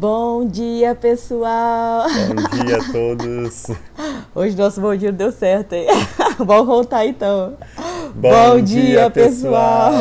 Bom dia, pessoal! Bom dia a todos! Hoje nosso bom dia deu certo, hein? Vamos voltar então. Bom, bom dia, dia, pessoal!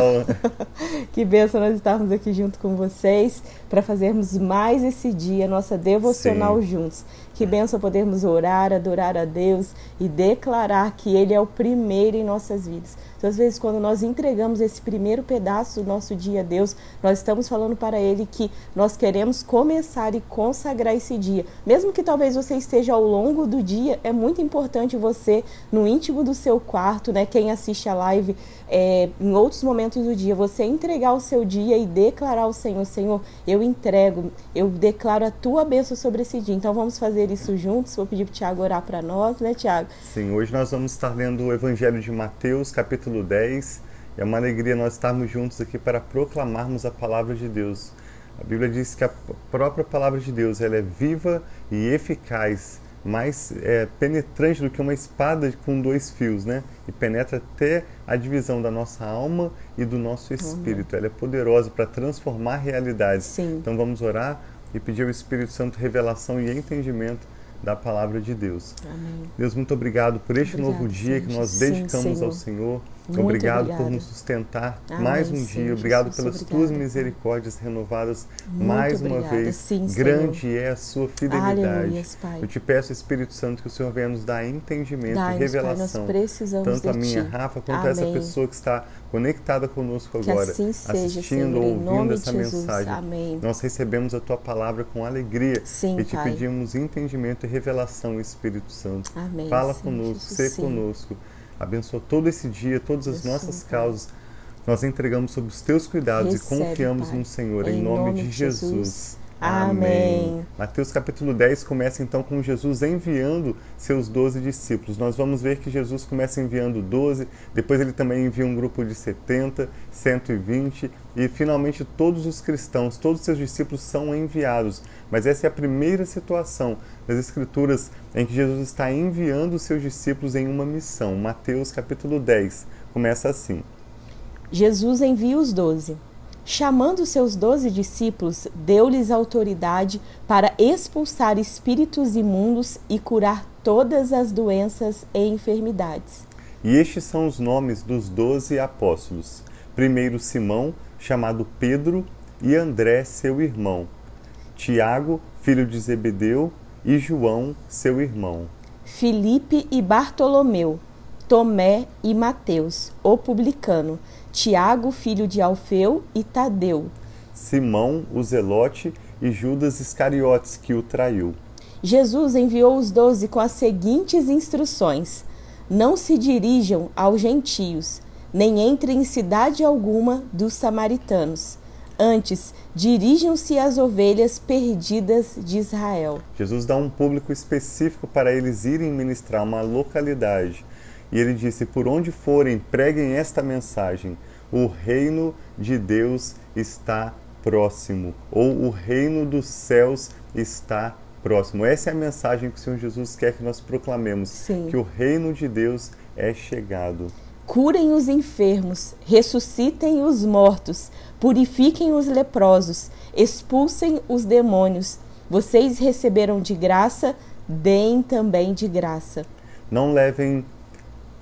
que benção nós estarmos aqui junto com vocês para fazermos mais esse dia, nossa devocional Sim. juntos. Que benção podermos orar, adorar a Deus e declarar que Ele é o primeiro em nossas vidas. Então, às vezes, quando nós entregamos esse primeiro pedaço do nosso dia a Deus, nós estamos falando para Ele que nós queremos começar e consagrar esse dia. Mesmo que talvez você esteja ao longo do dia, é muito importante você, no íntimo do seu quarto, né? Quem assiste a live é, em outros momentos do dia, você entregar o seu dia e declarar ao Senhor: Senhor, eu entrego, eu declaro a tua bênção sobre esse dia. Então, vamos fazer isso juntos. Vou pedir para o Tiago orar para nós, né, Tiago? Sim, hoje nós vamos estar lendo o Evangelho de Mateus, capítulo 10. É uma alegria nós estarmos juntos aqui para proclamarmos a palavra de Deus. A Bíblia diz que a própria palavra de Deus ela é viva e eficaz, mais é, penetrante do que uma espada com dois fios, né? E penetra até a divisão da nossa alma e do nosso espírito. Uhum. Ela é poderosa para transformar realidades. Sim. Então vamos orar e pedir ao Espírito Santo revelação e entendimento da palavra de Deus. Amém. Deus, muito obrigado por este novo dia que nós dedicamos Sim, ao Senhor. Muito obrigado, por nos sustentar Amém, mais um dia. Obrigado Jesus, pelas obrigado, tuas misericórdias renovadas Muito mais uma obrigada. vez. Sim, Grande Senhor. é a sua fidelidade. Aleluias, Pai. Eu te peço, Espírito Santo, que o Senhor venha nos dar entendimento e Pai, revelação. nós precisamos tanto a minha ti. Rafa quanto Amém. essa pessoa que está conectada conosco Que agora, assim seja, assistindo Senhor, ou ouvindo essa mensagem. Amém. Nós recebemos a tua palavra com alegria Sim, e te Pai. pedimos entendimento e revelação, Espírito Santo. Amém. Fala conosco, Jesus, sê sim. conosco. Abençoa todo esse dia, todas as nossas causas. Nós entregamos sob os teus cuidados Recebe, e confiamos Pai. no Senhor, em, Em nome, nome de Jesus. Jesus. Amém. Mateus capítulo 10 começa então com Jesus enviando seus doze discípulos. Nós vamos ver que Jesus começa enviando 12, depois ele também envia um grupo de 70, 120 e finalmente todos os cristãos, todos os seus discípulos são enviados. Mas essa é a primeira situação das Escrituras em que Jesus está enviando os seus discípulos em uma missão. Mateus capítulo 10 começa assim. Jesus envia os doze. Chamando seus doze discípulos, deu-lhes autoridade para expulsar espíritos imundos e curar todas as doenças e enfermidades. E estes são os nomes dos doze apóstolos. Primeiro Simão, chamado Pedro, e André, seu irmão. Tiago, filho de Zebedeu, e João, seu irmão. Filipe e Bartolomeu, Tomé e Mateus, o publicano, Tiago, filho de Alfeu e Tadeu, Simão, o Zelote, e Judas Iscariotes, que o traiu. Jesus enviou os doze com as seguintes instruções: Não se dirijam aos gentios, nem entrem em cidade alguma dos samaritanos. Antes, dirijam-se às ovelhas perdidas de Israel. Jesus dá um público específico para eles irem ministrar uma localidade. E ele disse: Por onde forem, preguem esta mensagem: O reino de Deus está próximo, ou o reino dos céus está próximo. Essa é a mensagem que o Senhor Jesus quer que nós proclamemos: Sim. que o reino de Deus é chegado. Curem os enfermos, ressuscitem os mortos, purifiquem os leprosos, expulsem os demônios. Vocês receberam de graça, deem também de graça. Não levem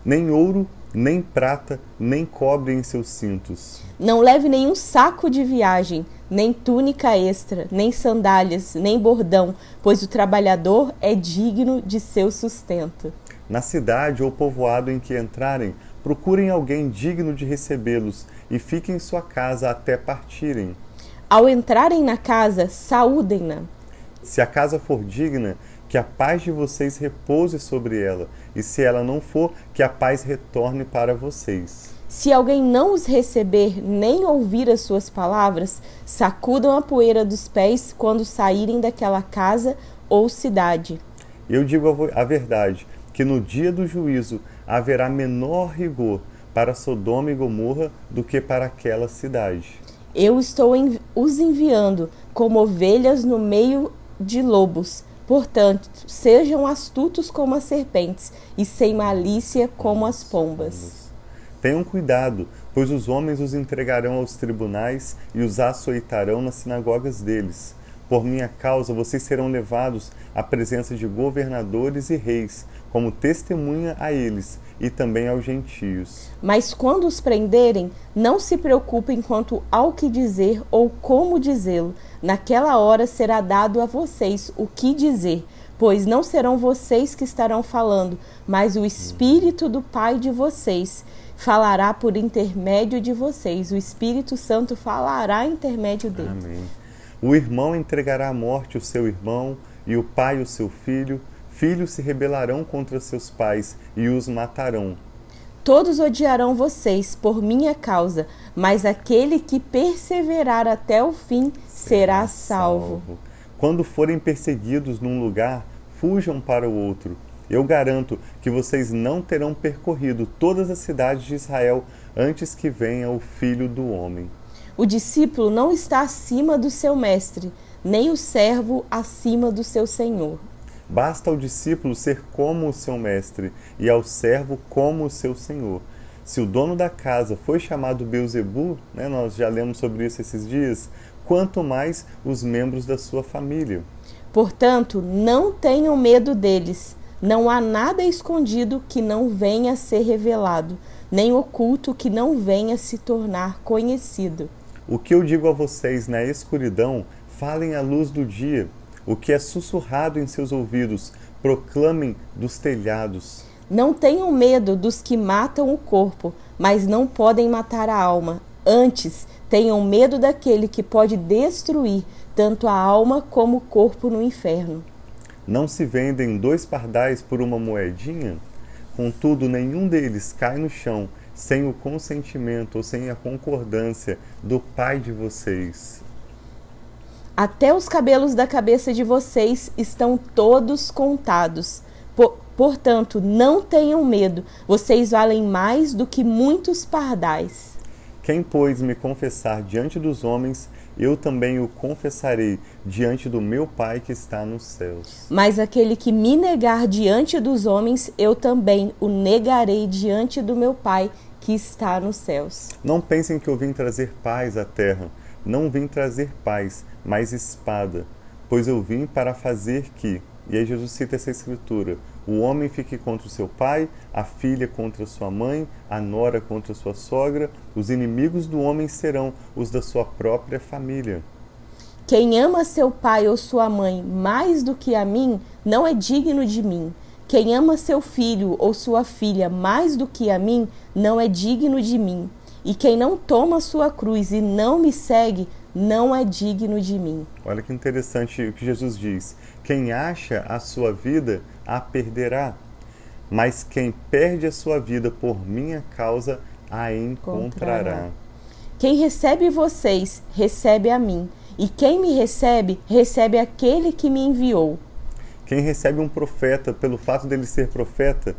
nem ouro, nem prata, nem cobre em seus cintos. Não leve nenhum saco de viagem, nem túnica extra, nem sandálias, nem bordão, pois o trabalhador é digno de seu sustento. Na cidade ou povoado em que entrarem, procurem alguém digno de recebê-los e fiquem em sua casa até partirem. Ao entrarem na casa, saúdem-na. Se a casa for digna, que a paz de vocês repouse sobre ela, e se ela não for, que a paz retorne para vocês. Se alguém não os receber nem ouvir as suas palavras, sacudam a poeira dos pés quando saírem daquela casa ou cidade. Eu digo a verdade, que no dia do juízo haverá menor rigor para Sodoma e Gomorra do que para aquela cidade. Eu estou os enviando como ovelhas no meio de lobos. Portanto, sejam astutos como as serpentes e sem malícia como as pombas. Tenham cuidado, pois os homens os entregarão aos tribunais e os açoitarão nas sinagogas deles. por minha causa, vocês serão levados à presença de governadores e reis, como testemunha a eles e também aos gentios. Mas quando os prenderem, não se preocupem quanto ao que dizer ou como dizê-lo. Naquela hora será dado a vocês o que dizer, pois não serão vocês que estarão falando, mas o Espírito do Pai de vocês falará por intermédio de vocês. O Espírito Santo falará intermédio dele. Amém. O irmão entregará à morte o seu irmão, e o pai o seu filho. Filhos se rebelarão contra seus pais e os matarão. Todos odiarão vocês por minha causa, mas aquele que perseverar até o fim será salvo. Quando forem perseguidos num lugar, fujam para o outro. Eu garanto que vocês não terão percorrido todas as cidades de Israel antes que venha o filho do homem. O discípulo não está acima do seu mestre, nem o servo acima do seu senhor. Basta ao discípulo ser como o seu mestre e ao servo como o seu senhor. Se o dono da casa foi chamado Beuzebu, né, nós já lemos sobre isso esses dias, quanto mais os membros da sua família. Portanto, não tenham medo deles. Não há nada escondido que não venha a ser revelado, nem oculto que não venha a se tornar conhecido. O que eu digo a vocês na escuridão, falem à luz do dia. O que é sussurrado em seus ouvidos, proclamem dos telhados. Não tenham medo dos que matam o corpo, mas não podem matar a alma. Antes, tenham medo daquele que pode destruir tanto a alma como o corpo no inferno. Não se vendem dois pardais por uma moedinha? Contudo, nenhum deles cai no chão sem o consentimento ou sem a concordância do Pai de vocês. Até os cabelos da cabeça de vocês estão todos contados. Por, portanto, não tenham medo, vocês valem mais do que muitos pardais. Quem, pois, me confessar diante dos homens, eu também o confessarei diante do meu Pai que está nos céus. Mas aquele que me negar diante dos homens, eu também o negarei diante do meu Pai que está nos céus. Não pensem que eu vim trazer paz à terra. Não vim trazer paz, mas espada. Pois eu vim para fazer que, e aí Jesus cita essa escritura, o homem fique contra o seu pai, a filha contra sua mãe, a nora contra sua sogra, os inimigos do homem serão os da sua própria família. Quem ama seu pai ou sua mãe mais do que a mim, não é digno de mim. Quem ama seu filho ou sua filha mais do que a mim, não é digno de mim. E quem não toma sua cruz e não me segue, não é digno de mim. Olha que interessante o que Jesus diz. Quem acha a sua vida, a perderá. Mas quem perde a sua vida por minha causa, a encontrará. Quem recebe vocês, recebe a mim. E quem me recebe, recebe aquele que me enviou. Quem recebe um profeta pelo fato dele ser profeta,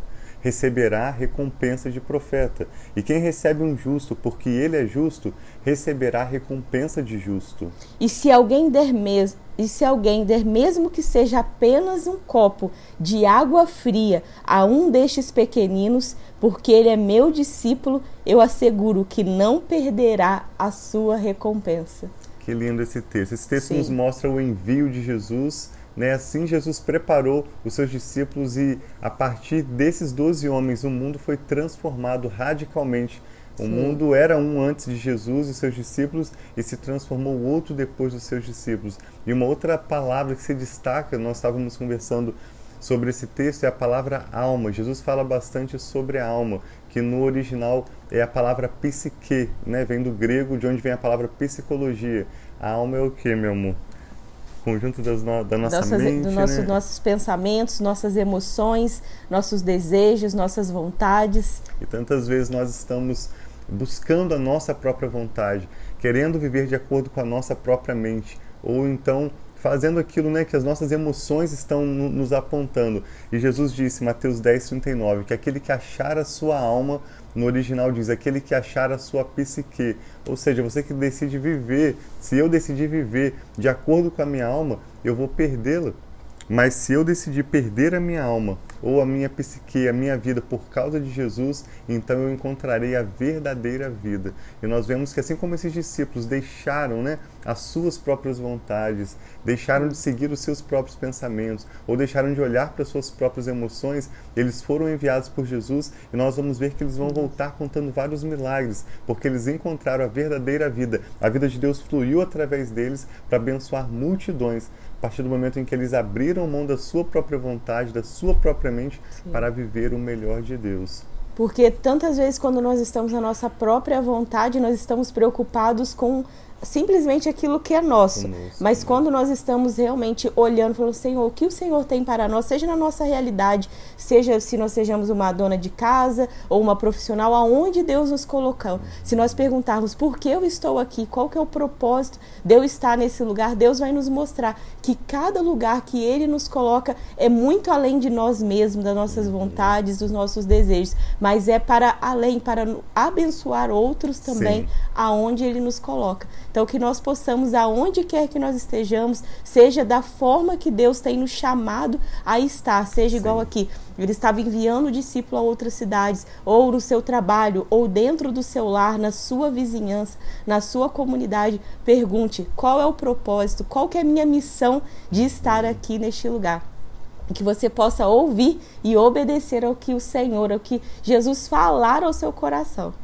receberá recompensa de profeta. E quem recebe um justo porque ele é justo, receberá recompensa de justo. E se alguém der mesmo, e se alguém der mesmo que seja apenas um copo de água fria a um destes pequeninos, porque ele é meu discípulo, eu asseguro que não perderá a sua recompensa. Que lindo esse texto. Esse texto Sim. nos mostra o envio de Jesus né? Assim, Jesus preparou os seus discípulos e, a partir desses doze homens, o mundo foi transformado radicalmente. O Sim. mundo era um antes de Jesus e seus discípulos e se transformou outro depois dos seus discípulos. E uma outra palavra que se destaca, nós estávamos conversando sobre esse texto, é a palavra alma. Jesus fala bastante sobre a alma, que no original é a palavra psique, né? vem do grego, de onde vem a palavra psicologia. A alma é o que, meu amor? Conjunto das no, da nossa Nossas, mente, do nosso, né? nossos pensamentos, nossas emoções, nossos desejos, nossas vontades. E tantas vezes nós estamos buscando a nossa própria vontade, querendo viver de acordo com a nossa própria mente, ou então fazendo aquilo né, que as nossas emoções estão nos apontando. E Jesus disse, Mateus 10, 39, que aquele que achar a sua alma no original diz aquele que achar a sua psique, ou seja, você que decide viver. Se eu decidir viver de acordo com a minha alma, eu vou perdê-la. Mas se eu decidir perder a minha alma ou a minha psique, a minha vida por causa de Jesus, então eu encontrarei a verdadeira vida. E nós vemos que assim como esses discípulos deixaram, né, as suas próprias vontades, deixaram de seguir os seus próprios pensamentos ou deixaram de olhar para as suas próprias emoções, eles foram enviados por Jesus e nós vamos ver que eles vão voltar contando vários milagres, porque eles encontraram a verdadeira vida. A vida de Deus fluiu através deles para abençoar multidões a partir do momento em que eles abriram mão da sua própria vontade, da sua própria mente, Sim. para viver o melhor de Deus. Porque tantas vezes, quando nós estamos na nossa própria vontade, nós estamos preocupados com simplesmente aquilo que é nosso. Mas quando nós estamos realmente olhando, falando, Senhor, o que o Senhor tem para nós, seja na nossa realidade, seja se nós sejamos uma dona de casa ou uma profissional, aonde Deus nos colocou. Se nós perguntarmos por que eu estou aqui, qual que é o propósito de eu estar nesse lugar, Deus vai nos mostrar que cada lugar que Ele nos coloca é muito além de nós mesmos, das nossas vontades, dos nossos desejos, mas é para além, para abençoar outros também, Sim. aonde Ele nos coloca. Então, que nós possamos, aonde quer que nós estejamos, seja da forma que Deus tem nos chamado a estar, seja Sim. igual aqui. Ele estava enviando o discípulo a outras cidades, ou no seu trabalho, ou dentro do seu lar, na sua vizinhança, na sua comunidade. Pergunte qual é o propósito, qual que é a minha missão de estar aqui neste lugar que você possa ouvir e obedecer ao que o Senhor, ao que Jesus falar ao seu coração.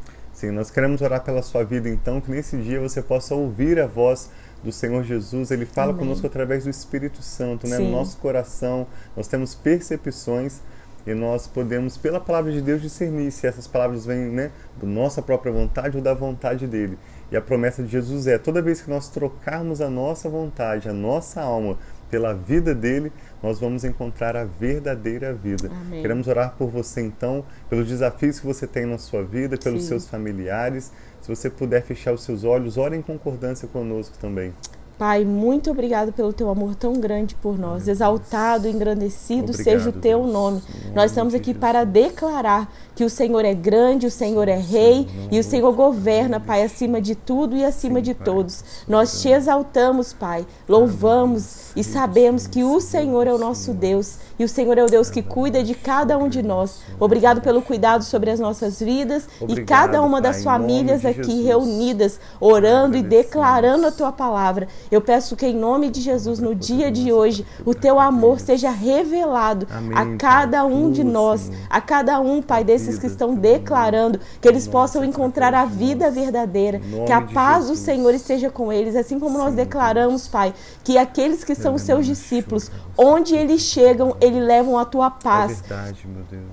Sim, nós queremos orar pela sua vida, então, que nesse dia você possa ouvir a voz do Senhor Jesus. Ele fala Amém. conosco através do Espírito Santo, né? No nosso coração, nós temos percepções e nós podemos, pela palavra de Deus, discernir se essas palavras vêm né, da nossa própria vontade ou da vontade dele. E a promessa de Jesus é: toda vez que nós trocarmos a nossa vontade, a nossa alma, pela vida dele, nós vamos encontrar a verdadeira vida. Amém. Queremos orar por você então, pelos desafios que você tem na sua vida, pelos Sim. seus familiares. Se você puder fechar os seus olhos, ore em concordância conosco também. Pai, muito obrigado pelo teu amor tão grande por nós. Exaltado, engrandecido obrigado, seja o teu Deus. nome. Nós estamos aqui para declarar que o Senhor é grande, o Senhor é rei e o Senhor governa, Pai, acima de tudo e acima de todos. Nós te exaltamos, Pai, louvamos e sabemos que o Senhor é o nosso Deus e o Senhor é o Deus que cuida de cada um de nós. Obrigado pelo cuidado sobre as nossas vidas e cada uma das famílias aqui reunidas, orando e declarando a tua palavra. Eu peço que em nome de Jesus, no dia de hoje, o teu amor seja revelado a cada um de nós, a cada um, Pai, desse esses que estão declarando, que eles possam encontrar a vida verdadeira, que a paz do Senhor esteja com eles, assim como nós declaramos, Pai, que aqueles que são os seus discípulos, onde eles chegam, eles levam a tua paz. É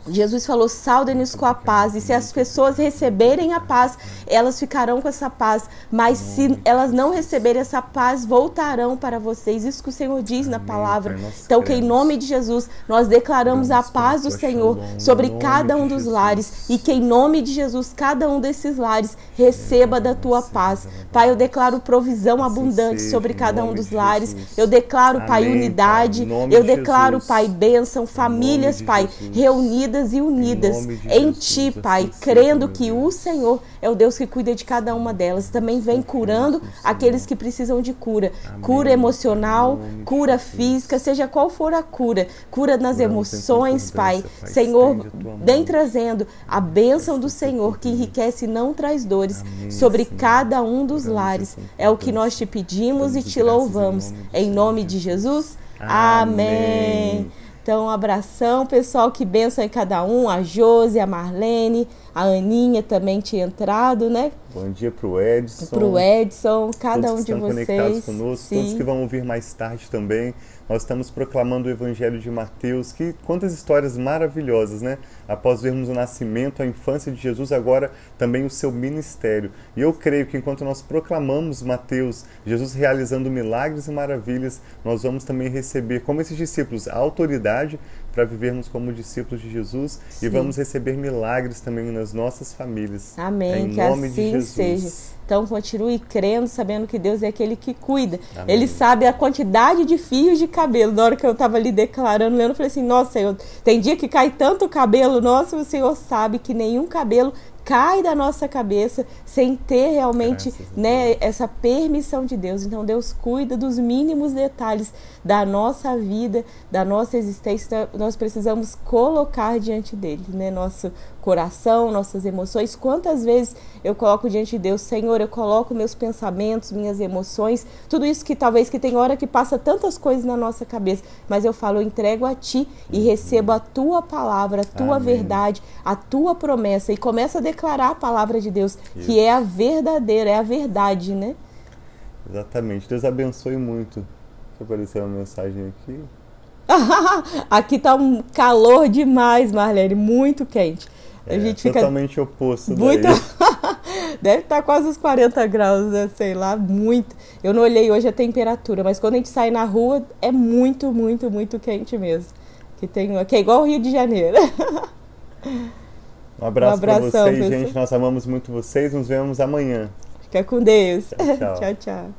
Jesus falou: saudem-nos com a paz, e se as pessoas receberem a paz, elas ficarão com essa paz, mas se elas não receberem essa paz, voltarão para vocês. Isso que o Senhor diz na palavra. Então, que em nome de Jesus, nós declaramos a paz do Senhor sobre cada um dos lares e que em nome de Jesus cada um desses lares receba da tua paz. Pai, eu declaro provisão abundante sobre cada um dos lares. Eu declaro, Pai, unidade. Eu declaro, Pai, bênção, famílias, Pai, reunidas e unidas em Ti, Pai, crendo que o Senhor é o Deus que cuida de cada uma delas. Também vem curando aqueles que precisam de cura. Cura emocional, cura física, seja qual for a cura. Cura nas emoções, Pai. Senhor, vem trazendo a bênção do Senhor que enriquece e não traz dores Amém, sobre Senhor. cada um dos lares. É o que nós te pedimos e te louvamos. Em nome de Jesus. Amém. Então, um abração, pessoal, que benção em cada um. A Josi, a Marlene, a Aninha também tinha entrado, né? Bom dia para o Edson. Para o Edson, cada um de vocês. conectados conosco, Sim. todos que vão ouvir mais tarde também. Nós estamos proclamando o Evangelho de Mateus, que quantas histórias maravilhosas, né? Após vermos o nascimento, a infância de Jesus, agora também o seu ministério. E eu creio que enquanto nós proclamamos Mateus, Jesus realizando milagres e maravilhas, nós vamos também receber, como esses discípulos, a autoridade para vivermos como discípulos de Jesus Sim. e vamos receber milagres também nas nossas famílias. Amém. Em que nome assim de Jesus. seja. Então continue crendo, sabendo que Deus é aquele que cuida. Amém. Ele sabe a quantidade de fios de cabelo. Na hora que eu estava ali declarando, eu falei assim: Nossa, Senhor, tem dia que cai tanto cabelo. Nossa, o Senhor sabe que nenhum cabelo cai da nossa cabeça sem ter realmente né, essa permissão de Deus. Então Deus cuida dos mínimos detalhes da nossa vida, da nossa existência. Então, nós precisamos colocar diante dele, né? Nosso coração, nossas emoções. Quantas vezes eu coloco diante de Deus, Senhor, eu coloco meus pensamentos, minhas emoções, tudo isso que talvez que tem hora que passa tantas coisas na nossa cabeça, mas eu falo, eu entrego a ti e recebo a tua palavra, a tua Amém. verdade, a tua promessa e começa a declarar a palavra de Deus, isso. que é a verdadeira, é a verdade, né? Exatamente. Deus abençoe muito. Apareceu uma mensagem aqui. aqui tá um calor demais, Marlene, muito quente. A é, gente fica totalmente oposto. Muito... Deve estar tá quase uns 40 graus, né? sei lá, muito. Eu não olhei hoje a temperatura, mas quando a gente sai na rua é muito, muito, muito quente mesmo. Que tem, que é igual o Rio de Janeiro. Um abraço um para vocês, gente. Nós amamos muito vocês. Nos vemos amanhã. Fica com Deus. tchau. tchau. tchau.